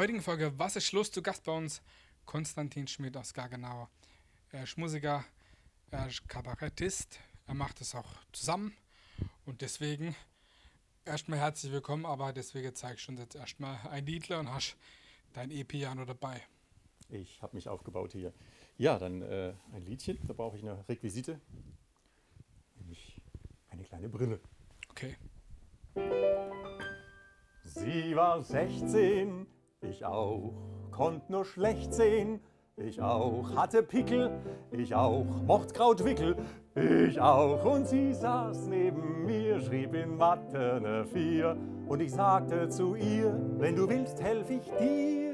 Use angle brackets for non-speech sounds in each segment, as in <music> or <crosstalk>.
heutigen Folge Was ist Schluss? Zu Gast bei uns Konstantin Schmidt aus Gargenau. Er ist Musiker, er ist Kabarettist, er macht es auch zusammen und deswegen erstmal herzlich willkommen, aber deswegen zeige ich schon jetzt erstmal ein Liedler und hast dein E-Piano dabei. Ich habe mich aufgebaut hier. Ja, dann äh, ein Liedchen, da brauche ich eine Requisite, nämlich eine kleine Brille. Okay. Sie war 16, ich auch, konnt nur schlecht sehen. Ich auch, hatte Pickel, ich auch, mocht Krautwickel, ich auch. Und sie saß neben mir, schrieb in Mathe eine Vier. Und ich sagte zu ihr, wenn du willst, helf ich dir.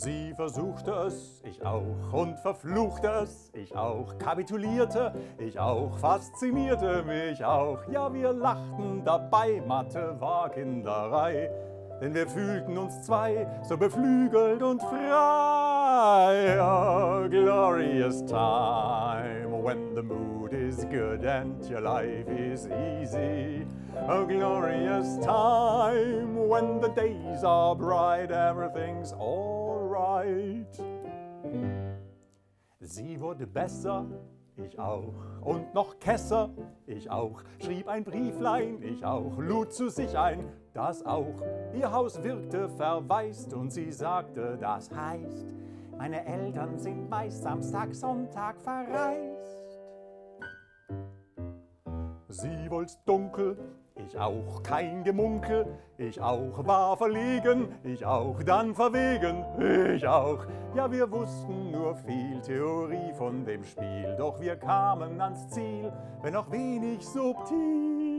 Sie versuchte es, ich auch, und verfluchte es, ich auch, kapitulierte, ich auch, faszinierte mich auch. Ja, wir lachten dabei, Mathe war Kinderei, denn wir fühlten uns zwei so beflügelt und frei. A glorious time when the mood is good and your life is easy. A glorious time when the days are bright, everything's alright. Sie wurde besser, ich auch, und noch Kesser, ich auch, schrieb ein Brieflein, ich auch, lud zu sich ein, das auch. Ihr Haus wirkte verwaist und sie sagte, das heißt, meine Eltern sind meist Samstag, Sonntag verreist. Sie wollt's dunkel, ich auch, kein Gemunkel, ich auch, war verlegen, ich auch, dann verwegen, ich auch. Ja, wir wussten nur viel Theorie von dem Spiel, doch wir kamen ans Ziel, wenn auch wenig subtil.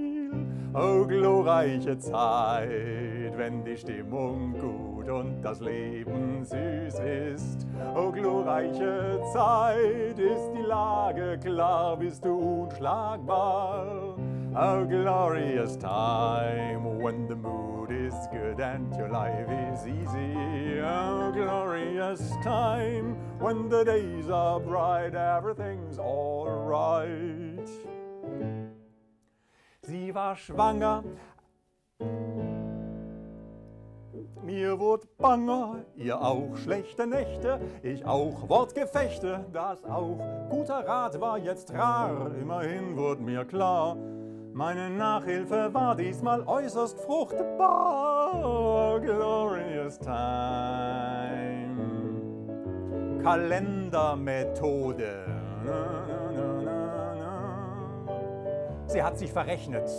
Oh, glorreiche Zeit, wenn die Stimmung gut und das Leben süß ist. Oh, glorreiche Zeit, ist die Lage klar, bist du unschlagbar. A glorious time when the mood is good and your life is easy. A glorious time when the days are bright, everything's alright. Sie war schwanger, mir wurde banger, ihr auch schlechte Nächte, ich auch Wortgefechte, das auch guter Rat war. Jetzt rar, immerhin wurde mir klar, meine Nachhilfe war diesmal äußerst fruchtbar. Glorious time. Kalendermethode. Sie hat sich verrechnet.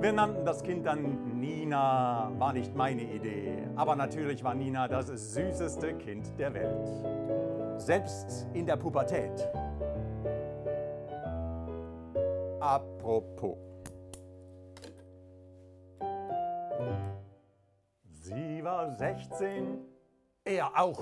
Wir nannten das Kind dann Nina, war nicht meine Idee. Aber natürlich war Nina das süßeste Kind der Welt. Selbst in der Pubertät. Apropos. Sie war 16, er auch,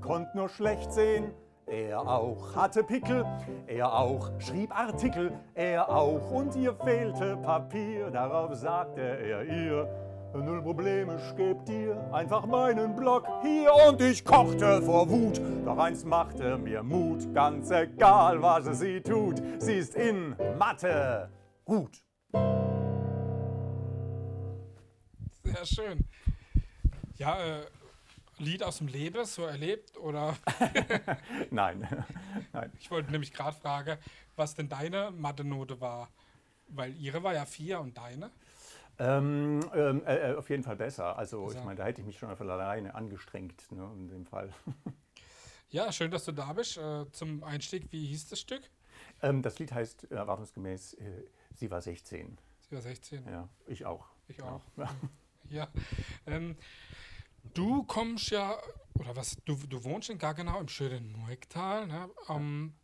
konnt nur schlecht sehen, er auch hatte Pickel, er auch schrieb Artikel, er auch und ihr fehlte Papier, darauf sagte er ihr, Null Probleme, ich geb dir einfach meinen Block hier und ich kochte vor Wut. Doch eins machte mir Mut, ganz egal, was sie tut. Sie ist in Mathe gut. Sehr schön. Ja, äh, Lied aus dem Leben, so erlebt oder? <laughs> <laughs> Nein. Nein. Ich wollte nämlich gerade fragen, was denn deine Mathe-Note war. Weil ihre war ja vier und deine? Ähm, ähm, äh, auf jeden Fall besser. Also ich meine, da hätte ich mich schon einfach alleine angestrengt, ne, in dem Fall. Ja, schön, dass du da bist. Äh, zum Einstieg, wie hieß das Stück? Ähm, das Lied heißt erwartungsgemäß äh, Sie war 16. Sie war 16? Ja, ich auch. Ich auch. Ja. <laughs> ja. Ähm, du kommst ja, oder was, du, du wohnst in Gaggenau im schönen Muektal, ne? Ähm,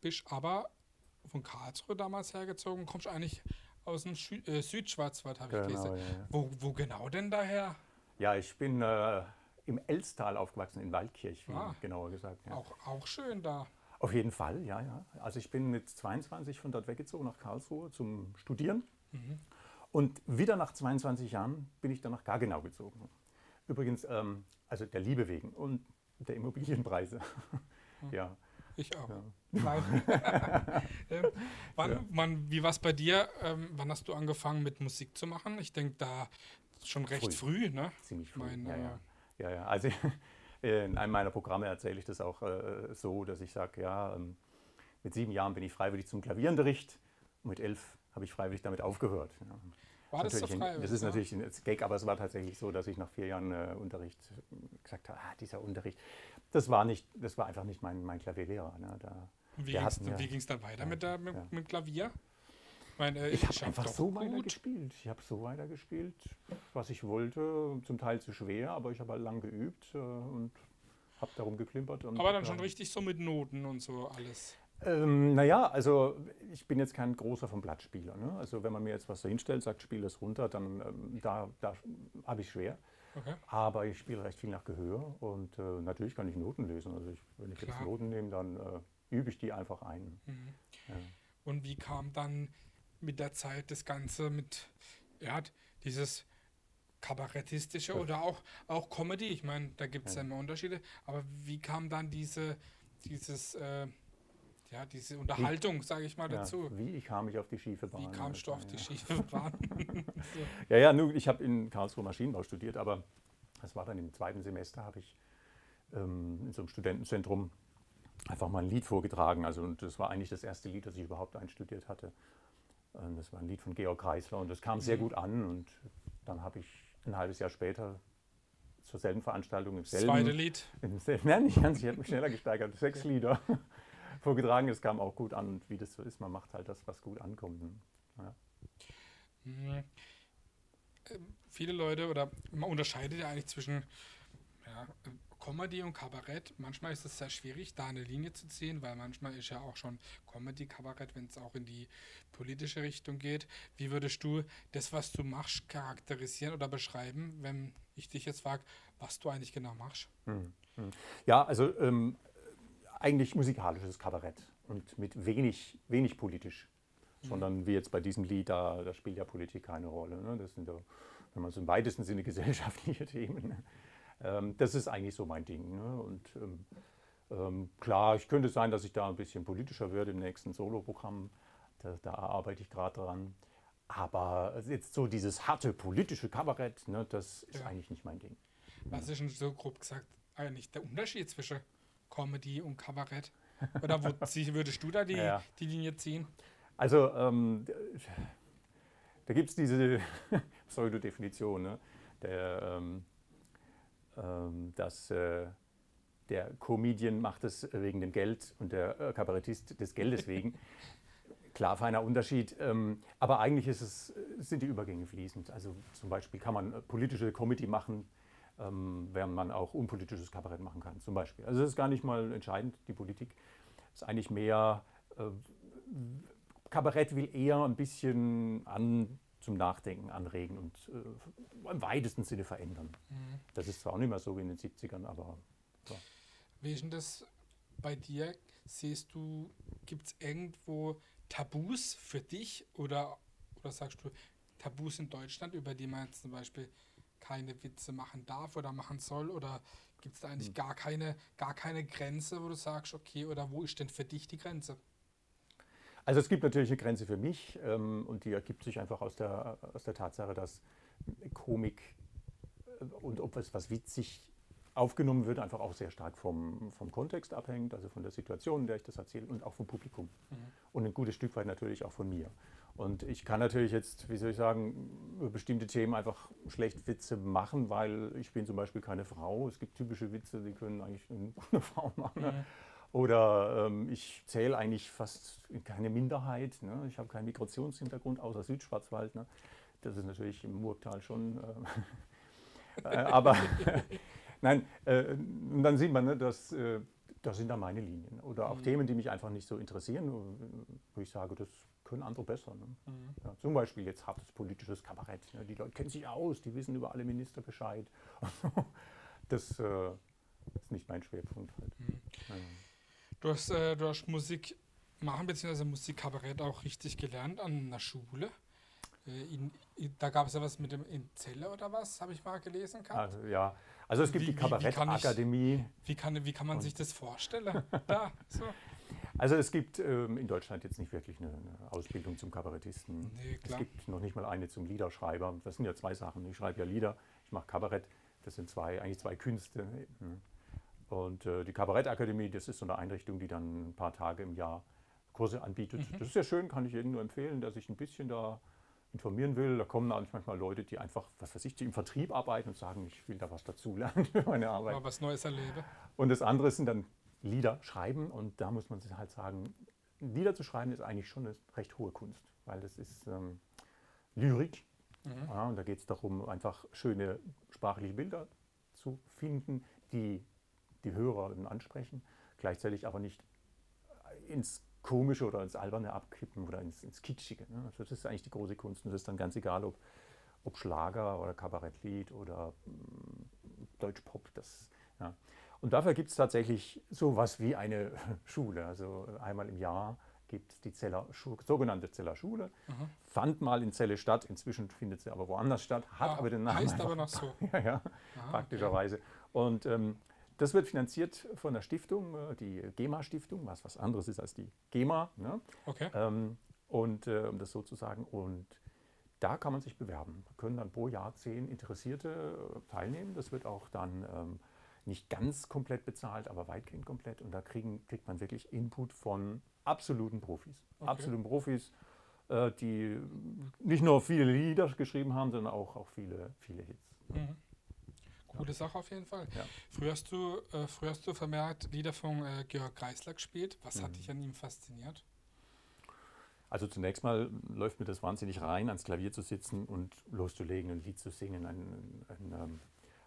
bist aber von Karlsruhe damals hergezogen, kommst eigentlich aus dem Schü äh, Südschwarzwald, habe genau, ich gelesen. Ja, ja. Wo, wo, genau denn daher? Ja, ich bin äh, im Elstal aufgewachsen, in Waldkirch, ah, genauer gesagt. Ja. Auch, auch schön da. Auf jeden Fall, ja, ja. Also ich bin mit 22 von dort weggezogen nach Karlsruhe zum Studieren. Mhm. Und wieder nach 22 Jahren bin ich dann nach Gargenau gezogen. Übrigens, ähm, also der Liebe wegen und der Immobilienpreise. Mhm. <laughs> ja. Ich auch. Nein. <laughs> ähm, wann, Ja. wann, wie war es bei dir? Ähm, wann hast du angefangen mit Musik zu machen? Ich denke da schon recht früh, ne? Ziemlich früh. Mein, ja, äh, ja. ja, ja. Also <laughs> in einem meiner Programme erzähle ich das auch äh, so, dass ich sage, ja, ähm, mit sieben Jahren bin ich freiwillig zum Klavierunterricht und mit elf habe ich freiwillig damit aufgehört. Ja. War das so Natürlich ein- frei? Das ist ja? natürlich ein Gag, aber es war tatsächlich so, dass ich nach vier Jahren äh, Unterricht gesagt habe, ah, dieser Unterricht, das war, nicht, das war einfach nicht mein, mein Klavierlehrer. Ne? Da, Und Wie ging es ja- dann weiter ja, mit, der, mit, ja. mit Klavier? Ich, meine, äh, ich habe schaff einfach so gut. weitergespielt. Ich habe so weitergespielt, was ich wollte. Zum Teil zu schwer, aber ich habe halt lang geübt äh, und habe darum geklimpert. Und, Aber dann schon richtig so mit Noten und so alles. Ähm, naja, also ich bin jetzt kein großer vom Blattspieler. Ne? Also wenn man mir jetzt was da hinstellt, sagt, spiel das runter, dann ähm, da, da habe ich schwer. Okay. Aber ich spiele recht viel nach Gehör und äh, natürlich kann ich Noten lesen. Also ich, wenn ich jetzt Klar. Noten nehme, dann äh, übe ich die einfach ein. Mhm. Ja. Und wie kam dann mit der Zeit das Ganze mit, ja, dieses kabarettistische oder auch, auch Comedy? Ich meine, da gibt es ja. Ja. immer Unterschiede. Aber wie kam dann diese, dieses, äh, ja, diese Unterhaltung, sage ich mal, Ja, dazu? wie kam ich auf die schiefe Bahn? Wie kamst du auf die ja. schiefe Bahn? <laughs> <laughs> so. Ja, ja, nur, ich habe in Karlsruhe Maschinenbau studiert, aber das war dann im zweiten Semester, habe ich ähm, in so einem Studentenzentrum einfach mal ein Lied vorgetragen. Also, und das war eigentlich das erste Lied, das ich überhaupt einstudiert hatte. Ähm, das war ein Lied von Georg Kreisler und das kam sehr Mhm. gut an. Und dann habe ich ein halbes Jahr später zur selben Veranstaltung im selben, zweite Lied. im selben <laughs> nein, nicht ganz, ich hätte mich schneller gesteigert, sechs Lieder vorgetragen. Es kam auch gut an. Und wie das so ist, man macht halt das, was gut ankommt. Ja. Mhm. Ähm, Viele Leute oder man unterscheidet ja eigentlich zwischen ja, Comedy und Kabarett. Manchmal ist es sehr schwierig, da eine Linie zu ziehen, weil manchmal ist ja auch schon Comedy, Kabarett, wenn es auch in die politische Richtung geht. Wie würdest du das, was du machst, charakterisieren oder beschreiben, wenn ich dich jetzt frage, was du eigentlich genau machst? Hm, hm. Ja, also ähm, eigentlich musikalisches Kabarett und mit wenig, wenig politisch. Sondern wie jetzt bei diesem Lied, da, da spielt ja Politik keine Rolle. Ne? Das sind ja, wenn man so im weitesten Sinne <laughs> gesellschaftliche Themen. Ne? Ähm, das ist eigentlich so mein Ding. Ne? Und ähm, ähm, klar, ich könnte sein, dass ich da ein bisschen politischer werde im nächsten Soloprogramm. Da, da arbeite ich gerade dran. Aber jetzt so dieses harte politische Kabarett, ne, das ist Ja. eigentlich nicht mein Ding. Was ist denn so grob gesagt eigentlich der Unterschied zwischen Comedy und Kabarett? Oder wo <laughs> würdest du da die, Ja. die Linie ziehen? Also ähm, da gibt es diese <laughs> Pseudodefinition, ne? der, ähm, ähm, dass äh, der Comedian macht es wegen dem Geld und der äh, Kabarettist des Geldes wegen. <laughs> Klar, feiner Unterschied. Ähm, aber eigentlich es, sind die Übergänge fließend. Also zum Beispiel kann man politische Comedy machen, ähm, während man auch unpolitisches Kabarett machen kann. Zum Beispiel. Also das ist gar nicht mal entscheidend, die Politik. ist eigentlich mehr, äh, Kabarett will eher ein bisschen an, zum Nachdenken anregen und äh, im weitesten Sinne verändern. Mhm. Das ist zwar auch nicht mehr so wie in den 70ern, aber Wie ist denn das bei dir? Siehst du, gibt es irgendwo Tabus für dich oder, oder sagst du Tabus in Deutschland, über die man jetzt zum Beispiel keine Witze machen darf oder machen soll? Oder gibt es da eigentlich Hm. gar, keine, gar keine Grenze, wo du sagst, okay, oder wo ist denn für dich die Grenze? Also es gibt natürlich eine Grenze für mich ähm, und die ergibt sich einfach aus der, aus der Tatsache, dass Komik äh, und ob es was witzig aufgenommen wird, einfach auch sehr stark vom, vom Kontext abhängt, also von der Situation, in der ich das erzähle und auch vom Publikum. Mhm. Und ein gutes Stück weit natürlich auch von mir. Und ich kann natürlich jetzt, wie soll ich sagen, über bestimmte Themen einfach schlecht Witze machen, weil ich bin zum Beispiel keine Frau. Es gibt typische Witze, die können eigentlich <laughs> eine Frau machen. Ne? Oder ähm, ich zähle eigentlich fast in keine Minderheit. Ne? Ich habe keinen Migrationshintergrund außer Südschwarzwald. Ne? Das ist natürlich im Murgtal schon. Äh, <laughs> äh, aber <laughs> nein, äh, und dann sieht man, ne, dass äh, das sind da meine Linien. Oder auch Mhm. Themen, die mich einfach nicht so interessieren, wo ich sage, das können andere besser. Ne? Mhm. Ja, zum Beispiel jetzt hartes politisches Kabarett. Ne? Die Leute kennen sich aus, die wissen über alle Minister Bescheid. <laughs> das äh, ist nicht mein Schwerpunkt halt. Mhm. Ja. Du hast, äh, du hast Musik machen bzw. Musikkabarett auch richtig gelernt an einer Schule. Äh, in, in, da gab es ja was mit dem in Zelle oder was, habe ich mal gelesen gehabt. Also, ja, Also es gibt Wie- die wie- wie kann ich- Kabarettakademie. Wie kann, wie kann man sich das vorstellen? da, so. <laughs> Also es gibt ähm, in Deutschland jetzt nicht wirklich eine, eine Ausbildung zum Kabarettisten. Nee, es klar. gibt noch nicht mal eine zum Liederschreiber. Das sind ja zwei Sachen. Ich schreibe ja Lieder, ich mache Kabarett. Das sind zwei, eigentlich zwei Künste. Hm. Und äh, die Kabarettakademie, das ist so eine Einrichtung, die dann ein paar Tage im Jahr Kurse anbietet. Mhm. Das ist sehr schön, kann ich jedem nur empfehlen, der sich ein bisschen da informieren will. Da kommen auch manchmal Leute, die einfach, was weiß ich, die im Vertrieb arbeiten und sagen, ich will da was dazulernen für meine Arbeit. Mal was Neues erlebe. Und das andere sind dann Lieder schreiben. Und da muss man sich halt sagen, Lieder zu schreiben ist eigentlich schon eine recht hohe Kunst, weil das ist ähm, Lyrik. Mhm. Ja, und da geht es darum, einfach schöne sprachliche Bilder zu finden, die die Hörer ansprechen, gleichzeitig aber nicht ins Komische oder ins Alberne abkippen oder ins, ins Kitschige. Ne? Also das ist eigentlich die große Kunst. Und das ist dann ganz egal, ob, ob Schlager oder Kabarettlied oder mm, Deutschpop. Das, ja. Und dafür gibt es tatsächlich so was wie eine <laughs> Schule. Also einmal im Jahr gibt es die Zeller, Schu- sogenannte Zeller Schule. Mhm. Fand mal in Celle statt, inzwischen findet sie aber woanders statt, hat Ah, aber den Namen. Heißt aber noch <laughs> so. ja, ja, Ah, praktischerweise. Und ähm, das wird finanziert von der Stiftung, äh, die GEMA-Stiftung, was was anderes ist als die GEMA. Ne? Okay. okay. Ähm, und äh, um das so zu sagen, und da kann man sich bewerben. Da können dann pro Jahr zehn Interessierte äh, teilnehmen. Das wird auch dann ähm, nicht ganz komplett bezahlt, aber weitgehend komplett. Und da kriegen, kriegt man wirklich Input von absoluten Profis. Okay. Absoluten Profis, äh, die nicht nur viele Lieder geschrieben haben, sondern auch, auch viele, viele Hits. Mhm. Coole Sache auf jeden Fall. Ja. Früher, hast du, äh, früher hast du vermehrt Lieder von äh, Georg Kreisler gespielt. Was hat Mhm. dich an ihm fasziniert? Also zunächst mal läuft mir das wahnsinnig rein, ans Klavier zu sitzen und loszulegen, ein Lied zu singen, ein, ein, ähm,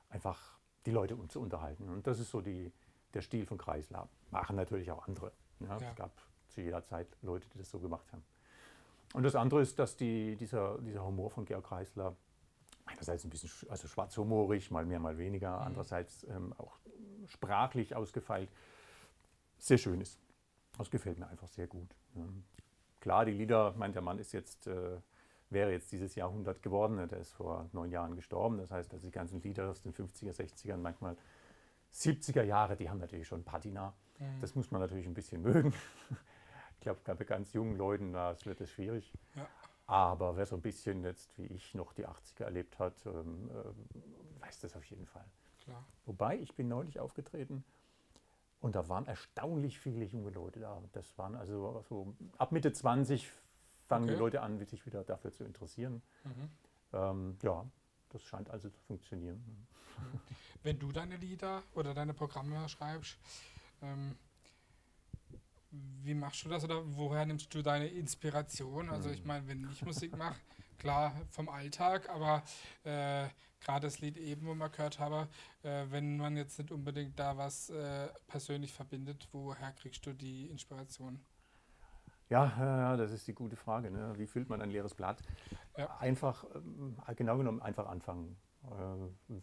einfach die Leute un- zu unterhalten. Und das ist so die, der Stil von Kreisler. Machen natürlich auch andere. Ja, Ja. Es gab zu jeder Zeit Leute, die das so gemacht haben. Und das andere ist, dass die, dieser, dieser Humor von Georg Kreisler einerseits ein bisschen sch- also schwarzhumorig, mal mehr, mal weniger, Mhm. andererseits ähm, auch sprachlich ausgefeilt, sehr schön ist. Das gefällt mir einfach sehr gut. Ja. Klar, die Lieder, ich meine, der Mann ist jetzt, äh, wäre jetzt dieses Jahrhundert geworden, der ist vor neun Jahren gestorben. Das heißt, also die ganzen Lieder aus den 50er, 60ern, manchmal 70er Jahre, die haben natürlich schon Patina. Mhm. Das muss man natürlich ein bisschen mögen. Ich glaube, gerade bei ganz jungen Leuten, das wird es schwierig. Ja. Aber wer so ein bisschen jetzt, wie ich, noch die 80er erlebt hat, ähm, äh, weiß das auf jeden Fall. Klar. Wobei, ich bin neulich aufgetreten und da waren erstaunlich viele junge Leute da. Das waren also so ab Mitte 20 fangen die Okay. Leute an, sich wieder dafür zu interessieren. Mhm. Ähm, ja, das scheint also zu funktionieren. Wenn du deine Lieder oder deine Programme schreibst, ähm, wie machst du das oder woher nimmst du deine Inspiration? Also ich Mhm. meine, wenn ich Musik mache, klar vom Alltag, aber äh, gerade das Lied eben, wo man gehört habe, äh, wenn man jetzt nicht unbedingt da was äh, persönlich verbindet, woher kriegst du die Inspiration? Ja, das ist die gute Frage. Ne? Wie füllt man ein leeres Blatt? Ja. Einfach, ähm, genau genommen, einfach anfangen. Äh,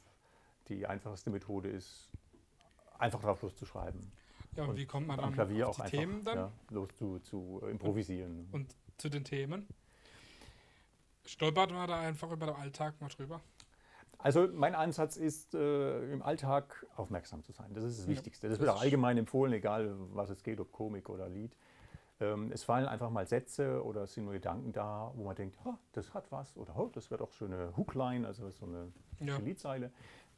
die einfachste Methode ist, einfach drauf loszuschreiben. Ja, und, Und wie kommt man am Klavier auf auch die einfach Themen dann? Ja, los zu, zu improvisieren. Und zu den Themen? Stolpert man da einfach über den Alltag mal drüber? Also mein Ansatz ist, äh, im Alltag aufmerksam zu sein. Das ist das Ja, Wichtigste. Das das wird auch allgemein empfohlen, egal was es geht, ob Komik oder Lied. Ähm, es fallen einfach mal Sätze oder es sind nur Gedanken da, wo man denkt, "Ha, das hat was oder "Oh, das wird auch so eine Hookline, also so eine Ja. Liedzeile.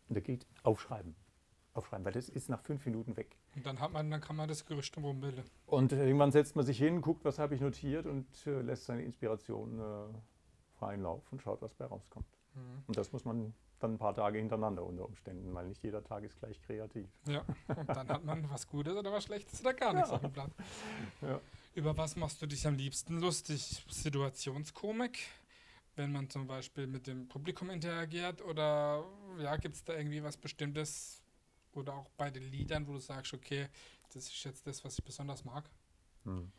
Und da geht aufschreiben. Aufschreiben, weil das ist nach fünf Minuten weg. Und dann hat man, dann kann man das Gerücht drum bilden. Und irgendwann setzt man sich hin, guckt, was habe ich notiert und äh, lässt seine Inspiration äh, freien Lauf und schaut, was bei rauskommt. Mhm. Und das muss man dann ein paar Tage hintereinander unter Umständen, weil nicht jeder Tag ist gleich kreativ. Ja, und <laughs> dann hat man was Gutes oder was Schlechtes oder gar nichts Ja. auf dem Blatt. Ja. Über was machst du dich am liebsten lustig? Situationskomik? Wenn man zum Beispiel mit dem Publikum interagiert oder ja, gibt es da irgendwie was Bestimmtes oder auch bei den Liedern, wo du sagst, okay, das ist jetzt das, was ich besonders mag? Hm.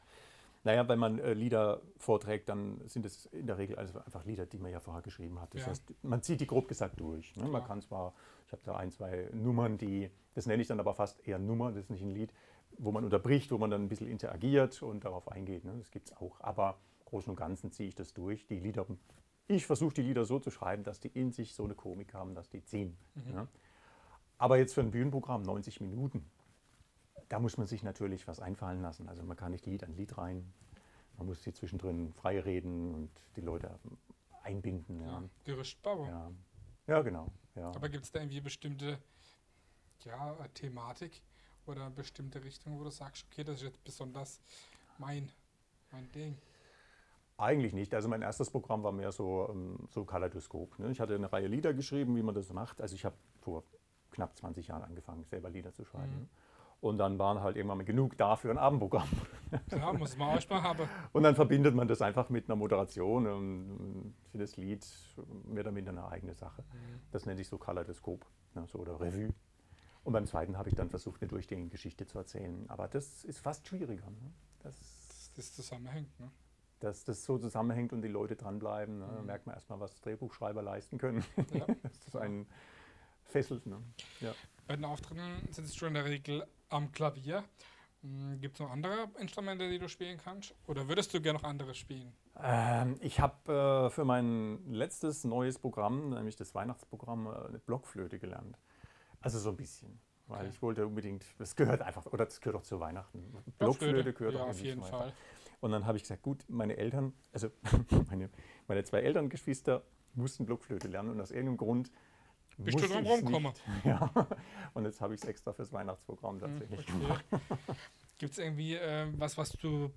Naja, wenn man äh, Lieder vorträgt, dann sind es in der Regel also einfach Lieder, die man ja vorher geschrieben hat. Das Ja. heißt, man zieht die grob gesagt durch. Ne? Man kann zwar, ich habe da ein, zwei Nummern, die, das nenne ich dann aber fast eher Nummer, das ist nicht ein Lied, wo man unterbricht, wo man dann ein bisschen interagiert und darauf eingeht. Ne? Das gibt es auch. Aber im Großen und Ganzen ziehe ich das durch. Die Lieder, ich versuche die Lieder so zu schreiben, dass die in sich so eine Komik haben, dass die ziehen. Mhm. Ja? Aber jetzt für ein Bühnenprogramm 90 Minuten, da muss man sich natürlich was einfallen lassen. Also man kann nicht Lied an Lied rein. Man muss hier zwischendrin frei reden und die Leute einbinden. Ja, Ja, Gerüstbauer. ja. ja genau. Ja. Aber gibt es da irgendwie bestimmte ja, Thematik oder bestimmte Richtung, wo du sagst, okay, das ist jetzt besonders mein, mein Ding? Eigentlich nicht. Also mein erstes Programm war mehr so, ähm, so Kaleidoskop. Ne? Ich hatte eine Reihe Lieder geschrieben, wie man das macht. Also ich habe vor knapp 20 Jahren angefangen, selber Lieder zu schreiben. Mhm. Und dann waren halt irgendwann mal genug da für ein Abendprogramm. <laughs> Klar, muss man auch mal haben. Und dann verbindet man das einfach mit einer Moderation. Und jedes Lied mehr oder minder eine eigene Sache. Mhm. Das nennt sich so Kaleidoskop ne? so, oder Revue. Und beim zweiten habe ich dann versucht, eine durchgängige Geschichte zu erzählen. Aber das ist fast schwieriger. Ne? Das, Dass das zusammenhängt. Ne? dass das so zusammenhängt und die Leute dranbleiben. Ne? Da Mhm. merkt man erstmal, was Drehbuchschreiber leisten können. Ja. <laughs> das einen fesselt. Ne? Ja. Bei den Auftritten sitzt du in der Regel am Klavier. Gibt es noch andere Instrumente, die du spielen kannst? Oder würdest du gerne noch andere spielen? Ähm, ich habe äh, für mein letztes neues Programm, nämlich das Weihnachtsprogramm, äh, eine Blockflöte gelernt. Also so ein bisschen. Weil Okay. ich wollte unbedingt, das gehört einfach, oder das gehört auch zu Weihnachten. Blockflöte gehört ja, auch auf jeden Weihnachten. Fall. Und dann habe ich gesagt, gut, meine Eltern, also <laughs> meine, meine zwei Elterngeschwister mussten Blockflöte lernen und aus irgendeinem Grund Bist du musste drum nicht. <laughs> Ja, und jetzt habe ich es extra fürs Weihnachtsprogramm tatsächlich gemacht. <laughs> Gibt es irgendwie äh, was, was du,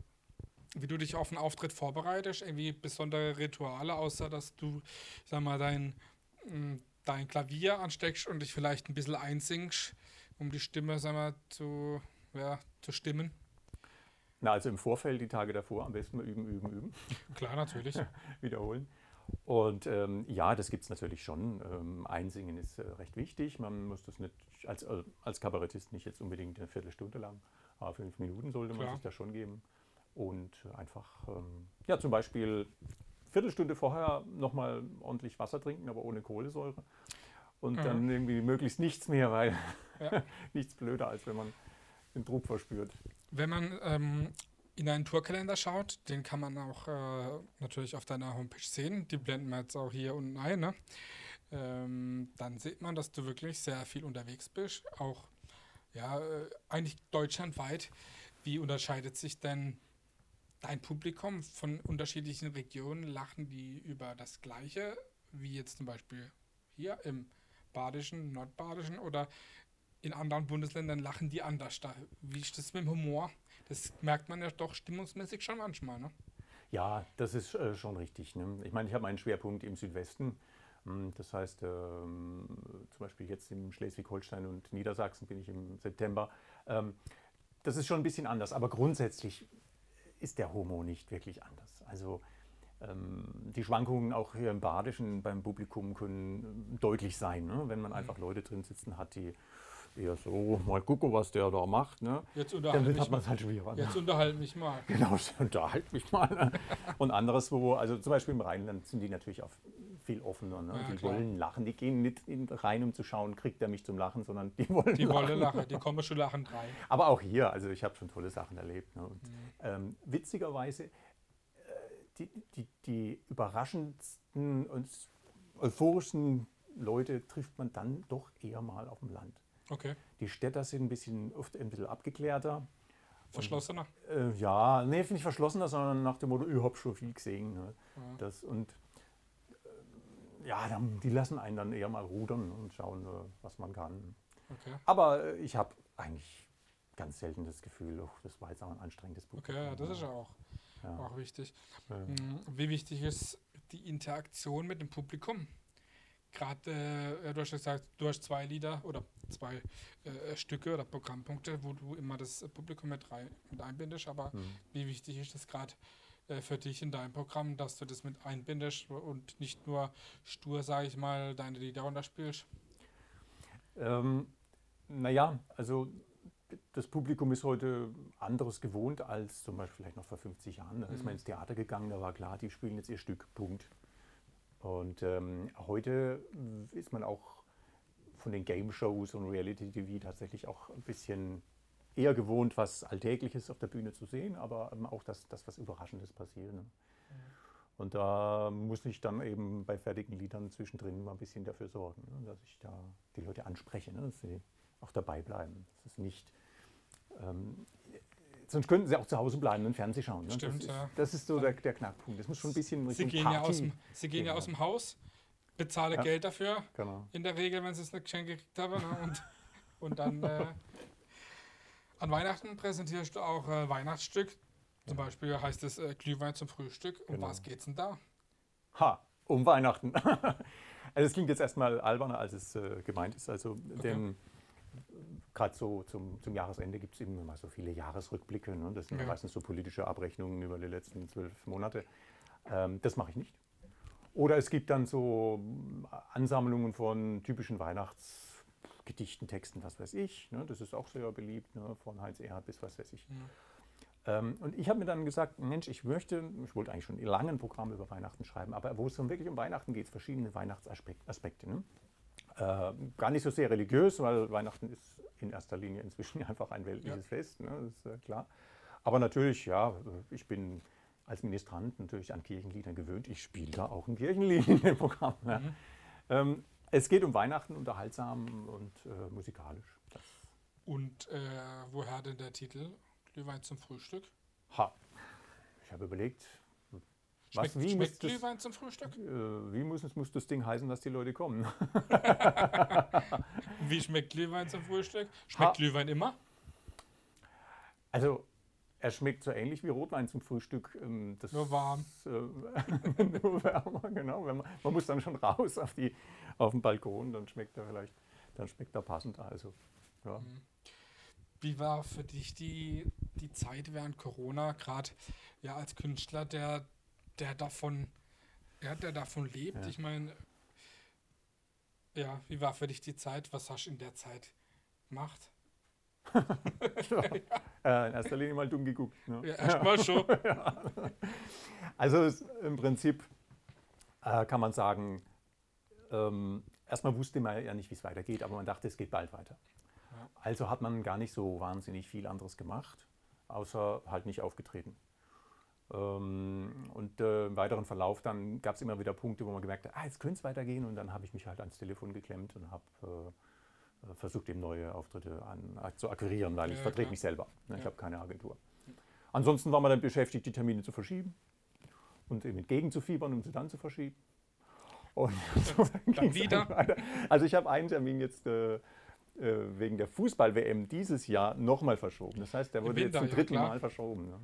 wie du dich auf einen Auftritt vorbereitest? Irgendwie besondere Rituale, außer dass du, sag mal, dein, mh, dein Klavier ansteckst und dich vielleicht ein bisschen einsingst, um die Stimme, sag mal, zu, ja, zu stimmen? Na, also im Vorfeld, die Tage davor, am besten mal üben, üben, üben, Klar, natürlich. <laughs> wiederholen. Und ähm, ja, das gibt es natürlich schon. Ähm, Einsingen ist äh, recht wichtig. Man muss das nicht als, äh, als Kabarettist nicht jetzt unbedingt eine Viertelstunde lang, aber fünf Minuten sollte man Klar. sich da schon geben. Und einfach, ähm, ja, zum Beispiel Viertelstunde vorher nochmal ordentlich Wasser trinken, aber ohne Kohlensäure. Und Mhm. dann irgendwie möglichst nichts mehr, weil Ja. <laughs> nichts blöder, als wenn man den Druck verspürt. Wenn man ähm, in einen Tourkalender schaut, den kann man auch äh, natürlich auf deiner Homepage sehen. Die blenden wir jetzt auch hier unten ein. Ne? Ähm, dann sieht man, dass du wirklich sehr viel unterwegs bist. Auch ja, äh, eigentlich deutschlandweit. Wie unterscheidet sich denn dein Publikum von unterschiedlichen Regionen? Lachen die über das Gleiche, wie jetzt zum Beispiel hier im Badischen, Nordbadischen oder in anderen Bundesländern lachen die anders. Da, wie ist das mit dem Humor? Das merkt man ja doch stimmungsmäßig schon manchmal. Ne? Ja, das ist äh, schon richtig. Ne? Ich meine, ich habe meinen Schwerpunkt im Südwesten. Hm, Das heißt, ähm, zum Beispiel jetzt in Schleswig-Holstein und Niedersachsen bin ich im September. Ähm, das ist schon ein bisschen anders, aber grundsätzlich ist der Homo nicht wirklich anders. Also ähm, die Schwankungen auch hier im Badischen beim Publikum können äh, deutlich sein, ne? wenn man einfach Leute drin sitzen hat, die eher so, mal gucken, was der da macht. Ne? Jetzt unterhalte mich mal. halt schwerer. ne? Jetzt unterhalte mich mal. Genau, <laughs> unterhalt mich mal. Und anderes, wo, also zum Beispiel im Rheinland sind die natürlich auch viel offener. Ne? Ja, die klar. wollen lachen. Die gehen nicht in, rein, um zu schauen, kriegt er mich zum Lachen, sondern die wollen Die lachen. wollen lachen, die kommen schon lachend rein. <laughs> Aber auch hier, also ich habe schon tolle Sachen erlebt. Ne? Und, Mhm. ähm, witzigerweise, äh, die, die, die überraschendsten und euphorischsten Leute trifft man dann doch eher mal auf dem Land. Okay, Die Städter sind ein bisschen, oft ein bisschen abgeklärter. verschlossener. Äh, ja, nee, finde ich verschlossener, sondern nach dem Motto, ich habe schon viel gesehen. Ne? Ja. Das, und ja, dann, die lassen einen dann eher mal rudern und schauen, äh, was man kann. Okay, Aber äh, ich habe eigentlich ganz selten das Gefühl, oh, das war jetzt auch ein anstrengendes Publikum. okay das ist ja auch, Ja. auch wichtig. Ja. Mm, Wie wichtig ist die Interaktion mit dem Publikum? Gerade, äh, du hast gesagt, du hast zwei Lieder oder zwei äh, Stücke oder Programmpunkte, wo du immer das Publikum mit, rein, mit einbindest, aber Hm. wie wichtig ist das gerade für dich in deinem Programm, dass du das mit einbindest und nicht nur stur, sage ich mal, deine Lieder runterspielst? Ähm, naja, also das Publikum ist heute anderes gewohnt als zum Beispiel vielleicht noch vor 50 Jahren. Da ist man Mhm. ins Theater gegangen, da war klar, die spielen jetzt ihr Stück, Punkt. Und ähm, heute ist man auch von den Game-Shows und Reality-TV tatsächlich auch ein bisschen eher gewohnt, was Alltägliches auf der Bühne zu sehen, aber ähm, auch das, das was Überraschendes passiert. Ne? Und da muss ich dann eben bei fertigen Liedern zwischendrin mal ein bisschen dafür sorgen, ne, dass ich da die Leute anspreche, ne, dass sie auch dabei bleiben. Das ist nicht. Ähm, sonst könnten sie auch zu Hause bleiben und Fernsehen schauen. Ne? Stimmt, das, ist, ja. das ist so der, der Knackpunkt. Das muss schon ein bisschen Sie gehen, ja Party aus dem, sie gehen ja aus dem Haus, bezahle Ja. Geld dafür, Genau. in der Regel, wenn sie es nicht geschenkt gekriegt haben. Ne? Und, und dann äh, <laughs> an Weihnachten präsentierst du auch äh, Weihnachtsstück. Zum Beispiel heißt es äh, Glühwein zum Frühstück. Um Genau. was geht's denn da? Ha, um Weihnachten. <laughs> also es klingt jetzt erstmal alberner, als es äh, gemeint ist. Also denn gerade so zum, zum Jahresende gibt es eben immer so viele Jahresrückblicke. Ne? Das sind Ja. meistens so politische Abrechnungen über die letzten zwölf Monate. Ähm, das mache ich nicht. Oder es gibt dann so mm, Ansammlungen von typischen Weihnachtsgedichten, Texten, was weiß ich. Ne? Das ist auch sehr beliebt, ne? von Heinz Erhard bis was weiß ich. Ähm, und ich habe mir dann gesagt, Mensch, ich möchte, ich wollte eigentlich schon lange ein Programm über Weihnachten schreiben, aber wo es dann wirklich um Weihnachten geht, verschiedene Weihnachtsaspekte. Ne? Äh, gar nicht so sehr religiös, weil Weihnachten ist in erster Linie inzwischen <laughs> einfach ein weltliches Ja. Fest, ne? das ist äh, klar. Aber natürlich, ja, ich bin als Ministrant natürlich an Kirchenliedern gewöhnt. Ich spiele da auch ein Kirchenlied in dem Programm. Ja. Ähm, es geht um Weihnachten, unterhaltsam und äh, musikalisch. Das, Und äh, woher denn der Titel Glühwein zum Frühstück? ha. Ich habe überlegt, Was, Schmeckt, wie schmeckt Glühwein zum Frühstück? Äh, wie muss, muss das Ding heißen, dass die Leute kommen? <laughs> Wie schmeckt Glühwein zum Frühstück? Schmeckt Ha. Glühwein immer? Also, er schmeckt so ähnlich wie Rotwein zum Frühstück. ähm, Das, Nur warm. <laughs> Äh, nur wärmer, genau. Wenn man, man muss dann schon raus auf, die, auf den Balkon, dann schmeckt er vielleicht, dann schmeckt er passend. Also, ja. Wie war für dich die, die Zeit während Corona, gerade ja, als Künstler, der, der davon, ja, der davon lebt? Ja. Ich meine, ja, wie war für dich die Zeit? Was hast du in der Zeit gemacht? <laughs> Äh, in erster Linie mal dumm geguckt. Ne? Ja, erstmal schon. <laughs> Also es, im Prinzip äh, kann man sagen, ähm, erstmal wusste man ja nicht, wie es weitergeht, aber man dachte, es geht bald weiter. Ja. Also hat man gar nicht so wahnsinnig viel anderes gemacht, außer halt nicht aufgetreten. Ähm, und äh, im weiteren Verlauf dann gab es immer wieder Punkte, wo man gemerkt hat, ah, jetzt könnte es weitergehen und dann habe ich mich halt ans Telefon geklemmt und habe äh, versucht, eben neue Auftritte an, zu akquirieren, weil ich Ja, vertrete mich selber. Ne? Ich Ja. habe keine Agentur. Ansonsten war man dann beschäftigt, die Termine zu verschieben und eben entgegenzufiebern, um sie dann zu verschieben. Und <laughs> so wieder? dann weiter. Also ich habe einen Termin jetzt äh, äh, wegen der Fußball-WM dieses Jahr nochmal verschoben. Das heißt, der Im wurde Winter, jetzt zum ja, dritten klar. Mal verschoben. Ne?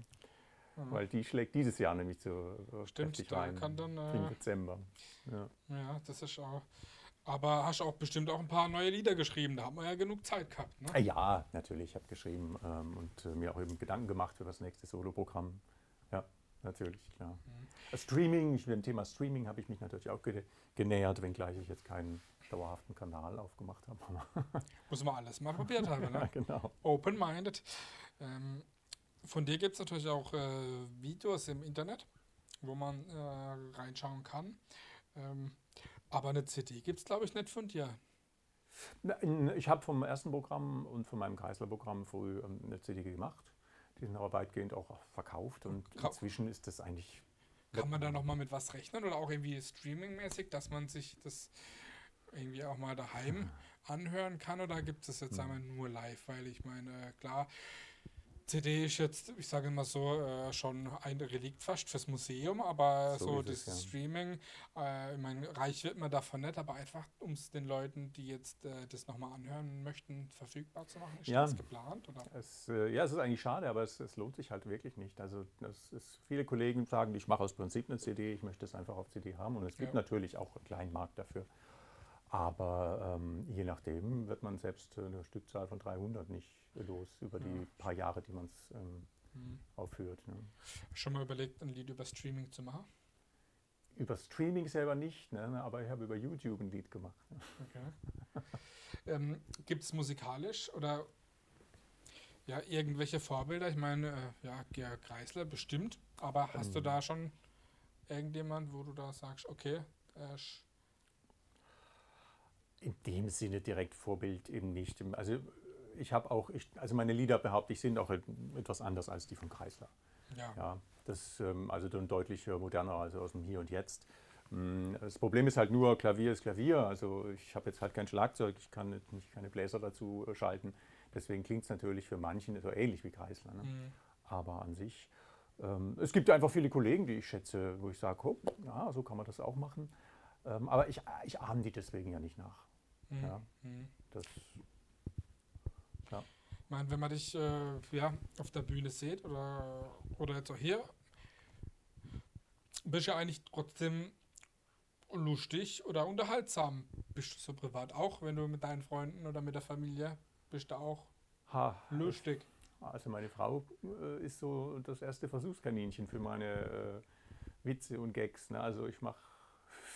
Mhm. Weil die schlägt dieses Jahr nämlich so äh, Stimmt, kräftig da rein kann dann, im äh, Dezember. Ja. Ja, das ist auch. Aber hast auch bestimmt auch ein paar neue Lieder geschrieben. Da hat man ja genug Zeit gehabt. Ne? Ja, natürlich, ich habe geschrieben ähm, und äh, mir auch eben Gedanken gemacht für das nächste Soloprogramm. Ja, natürlich, klar. Äh, Streaming, ich, dem Thema Streaming habe ich mich natürlich auch ge genähert, wenngleich ich jetzt keinen dauerhaften Kanal aufgemacht habe. <laughs> Muss man alles mal probiert haben. ja, Ne? genau. Open-minded. Ähm, von dir gibt es natürlich auch äh, Videos im Internet, wo man äh, reinschauen kann. Ähm, aber eine CD gibt es, glaube ich, nicht von dir. Ich habe vom ersten Programm und von meinem Kreisler-Programm früh ähm, eine CD gemacht. Die sind aber weitgehend auch verkauft und inzwischen ist das eigentlich Kann man da nochmal mit was rechnen oder auch irgendwie streamingmäßig, dass man sich das irgendwie auch mal daheim anhören kann oder gibt es jetzt einmal nur live? Weil ich meine, klar, CD ist jetzt, ich sage mal so, äh, schon ein Relikt fast fürs Museum, aber So so, es, das ja. Streaming, äh, ich meine, reich wird man davon nicht, aber einfach, um es den Leuten, die jetzt äh, das nochmal anhören möchten, verfügbar zu machen. Ist Ja. das geplant? Oder? Es, äh, ja, es ist eigentlich schade, aber es, es lohnt sich halt wirklich nicht. Also ist, viele Kollegen sagen, ich mache aus Prinzip eine CD, ich möchte es einfach auf CD haben. Und es gibt Ja. natürlich auch einen kleinen Markt dafür. Aber ähm, je nachdem wird man selbst eine Stückzahl von 300 nicht los über die Ja. paar Jahre, die man es ähm, Hm. aufführt. Ne. Schon mal überlegt, ein Lied über Streaming zu machen? Über Streaming selber nicht, ne, aber ich habe über YouTube ein Lied gemacht. Ne. Okay. <laughs> ähm, Gibt es musikalisch oder ja, irgendwelche Vorbilder? Ich meine, äh, ja, Georg Kreisler bestimmt, aber hast du Ähm. da schon irgendjemand, wo du da sagst, okay, äh, In dem Sinne direkt Vorbild eben nicht. Also ich habe auch, ich, also meine Lieder behaupte ich, sind auch etwas anders als die von Kreisler. ja, Ja, Das ähm, also dann deutlich äh, moderner, also aus dem Hier und Jetzt. Mm, Das Problem ist halt nur, Klavier ist Klavier. Also ich habe jetzt halt kein Schlagzeug, ich kann nicht, keine Bläser dazu äh, schalten. Deswegen klingt es natürlich für manchen so ähnlich wie Kreisler. Ne? Mhm. Aber an sich, ähm, es gibt einfach viele Kollegen, die ich schätze, wo ich sage, oh, ja, so kann man das auch machen. Ähm, aber ich, ich ahme die deswegen ja nicht nach. Mhm. Ja. Mhm. Das, meine, wenn man dich äh, ja, auf der Bühne sieht oder, oder jetzt auch hier, bist du ja eigentlich trotzdem lustig oder unterhaltsam. Bist du so privat auch, wenn du mit deinen Freunden oder mit der Familie bist du auch Ha, lustig. Also meine Frau äh, ist so das erste Versuchskaninchen für meine äh, Witze und Gags. Ne? Also ich mache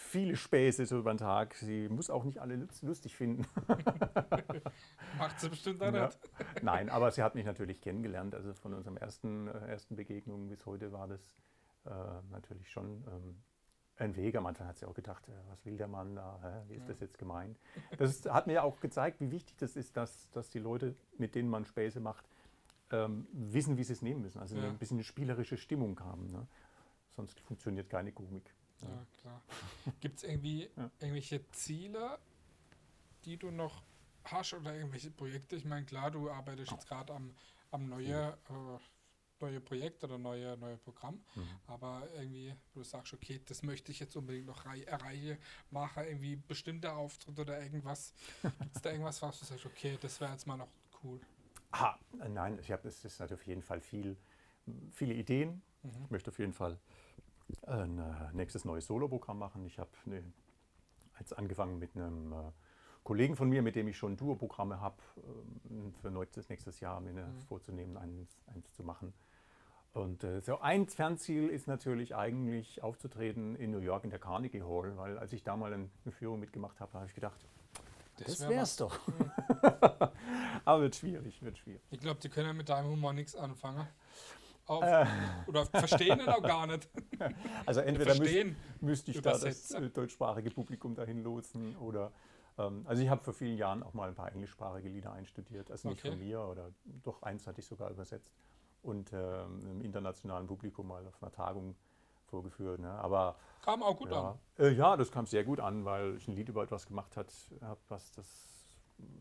viele Späße so über den Tag. Sie muss auch nicht alle lust- lustig finden. <laughs> Macht sie bestimmt auch Ja. nicht. Nein, aber sie hat mich natürlich kennengelernt. Also von unserem ersten, äh, ersten Begegnung bis heute war das äh, natürlich schon ähm, ein Weg. Am Anfang hat sie auch gedacht, äh, was will der Mann da? Hä? Wie ist Ja. das jetzt gemeint? Das ist, hat mir ja auch gezeigt, wie wichtig das ist, dass, dass die Leute, mit denen man Späße macht, ähm, wissen, wie sie es nehmen müssen. Also Ja. ein bisschen eine spielerische Stimmung haben. Ne? Sonst funktioniert keine Komik. Ja, klar. Gibt es irgendwie <laughs> Ja. irgendwelche Ziele, die du noch hast oder irgendwelche Projekte? Ich meine, klar, du arbeitest jetzt gerade am, am neue, äh, neue Projekt oder neue, neue Programm, Mhm. aber irgendwie, du sagst, okay, das möchte ich jetzt unbedingt noch rei- erreichen, mache irgendwie bestimmte Auftritte oder irgendwas. <laughs> Gibt es da irgendwas, was du sagst, okay, das wäre jetzt mal noch cool? Ah, äh, nein, ich habe es ist auf jeden Fall viel, viele Ideen. Mhm. Ich möchte auf jeden Fall ein äh, nächstes neues Soloprogramm machen. Ich habe ne, jetzt angefangen mit einem äh, Kollegen von mir, mit dem ich schon Duo-Programme habe, ähm, für nächstes, nächstes Jahr mir Mhm. vorzunehmen, eins, eins zu machen. Und äh, so ein Fernziel ist natürlich eigentlich aufzutreten in New York in der Carnegie Hall, weil als ich da mal eine Führung mitgemacht habe, habe ich gedacht, das, wär wär's doch. <laughs> Aber wird schwierig, wird schwierig. Ich glaube, die können mit deinem Humor nichts anfangen. Auf, Äh. Oder verstehen ihn auch gar nicht. <laughs> Also entweder müsste Verstehen. müsste ich da das äh, deutschsprachige Publikum dahin lotsen oder ähm, also ich habe vor vielen Jahren auch mal ein paar englischsprachige Lieder einstudiert, also nicht Okay. von mir oder doch eins hatte ich sogar übersetzt und ähm, einem internationalen Publikum mal auf einer Tagung vorgeführt. Ne? Aber Kam auch gut ja, an. äh, ja, das kam sehr gut an, weil ich ein Lied über etwas gemacht hat, was das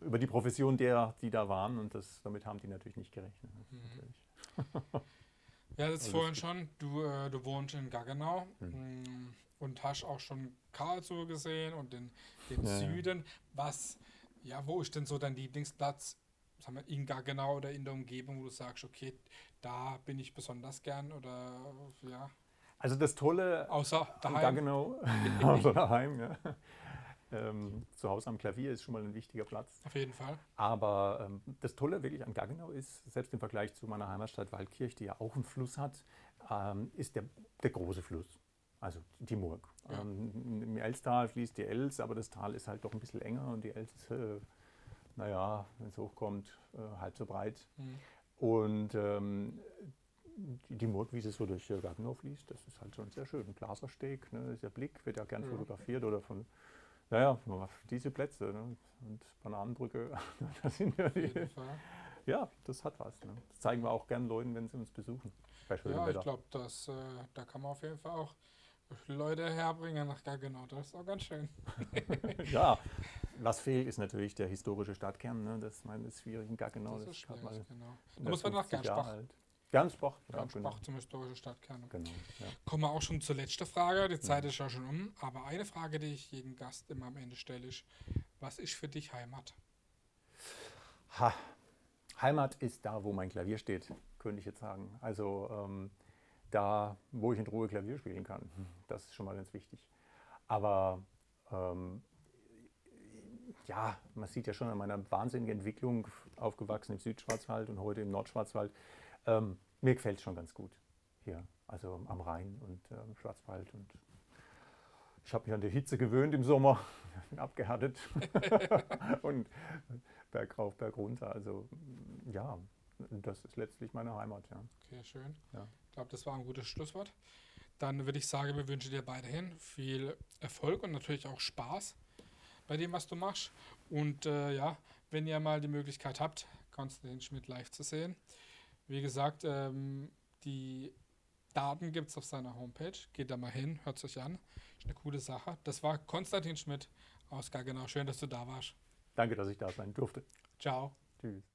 über die Profession der, die da waren und das, damit haben die natürlich nicht gerechnet. ne? Mhm. Natürlich. <laughs> Ja, das Alles vorhin gut. schon. Du, äh, du wohnst in Gaggenau Hm. mm, und hast auch schon Karlsruhe gesehen und den, den Ja, ja. Süden. Was, ja, wo ist denn so dein Lieblingsplatz? Sagen wir, in Gaggenau oder in der Umgebung, wo du sagst, okay, da bin ich besonders gern oder ja, Also das Tolle außer daheim. Gaggenau, <laughs> also daheim, ja. Ähm, zu Hause am Klavier ist schon mal ein wichtiger Platz. Auf jeden Fall. Aber ähm, das Tolle wirklich an Gaggenau ist, selbst im Vergleich zu meiner Heimatstadt Waldkirch, die ja auch einen Fluss hat, ähm, ist der, der große Fluss. Also die Murg. Ja. Ähm, Im Elstal fließt die Els, aber das Tal ist halt doch ein bisschen enger und die Els ist, äh, naja, wenn es hochkommt, äh, halb so breit. Mhm. Und ähm, die, Murg, wie sie so durch äh, Gaggenau fließt, das ist halt schon sehr schön. Ein Glasersteg, ne, dieser Blick wird ja gern Ja. fotografiert oder von, naja, diese Plätze ne, und Bananenbrücke, <laughs> das sind ja, die, ja, das hat was. Ne. Das zeigen wir auch gern Leuten, wenn sie uns besuchen. Bei schönem Ja, ich Wetter. glaube, dass äh, da kann man auf jeden Fall auch Leute herbringen nach Gaggenau. Das ist auch ganz schön. <laughs> ja, was fehlt, ist natürlich der historische Stadtkern. Ne. Das ich meine, ist schwierig in Gaggenau. das ist ist schwierig, genau. Da 150 muss man nach Gernsbach. alt. Gernsbach, ja, Gernsbach genau. zum historischen Stadtkern. genau ja. Kommen wir auch schon zur letzten Frage. Die Zeit Mhm. ist ja schon um. Aber eine Frage, die ich jedem Gast immer am Ende stelle, ist: Was ist für dich Heimat? Ha. Heimat ist da, wo mein Klavier steht, könnte ich jetzt sagen. Also ähm, da, wo ich in Ruhe Klavier spielen kann. Das ist schon mal ganz wichtig. Aber ähm, ja, man sieht ja schon an meiner wahnsinnigen Entwicklung, aufgewachsen im Südschwarzwald und heute im Nordschwarzwald, ähm, mir gefällt es schon ganz gut hier, also am Rhein und äh, im Schwarzwald. Und ich habe mich an die Hitze gewöhnt im Sommer, <laughs> bin abgehärtet <laughs> und bergauf, bergunter. Also ja, das ist letztlich meine Heimat. Ja. Okay, schön. Ja. Ich glaube, das war ein gutes Schlusswort. Dann würde ich sagen, wir wünschen dir weiterhin viel Erfolg und natürlich auch Spaß bei dem, was du machst. Und äh, ja, wenn ihr mal die Möglichkeit habt, Konstantin Schmidt live zu sehen. Wie gesagt, ähm, die Daten gibt es auf seiner Homepage. Geht da mal hin, hört es euch an. Ist eine coole Sache. Das war Konstantin Schmidt aus Gaggenau. Schön, dass du da warst. Danke, dass ich da sein durfte. Ciao. Tschüss.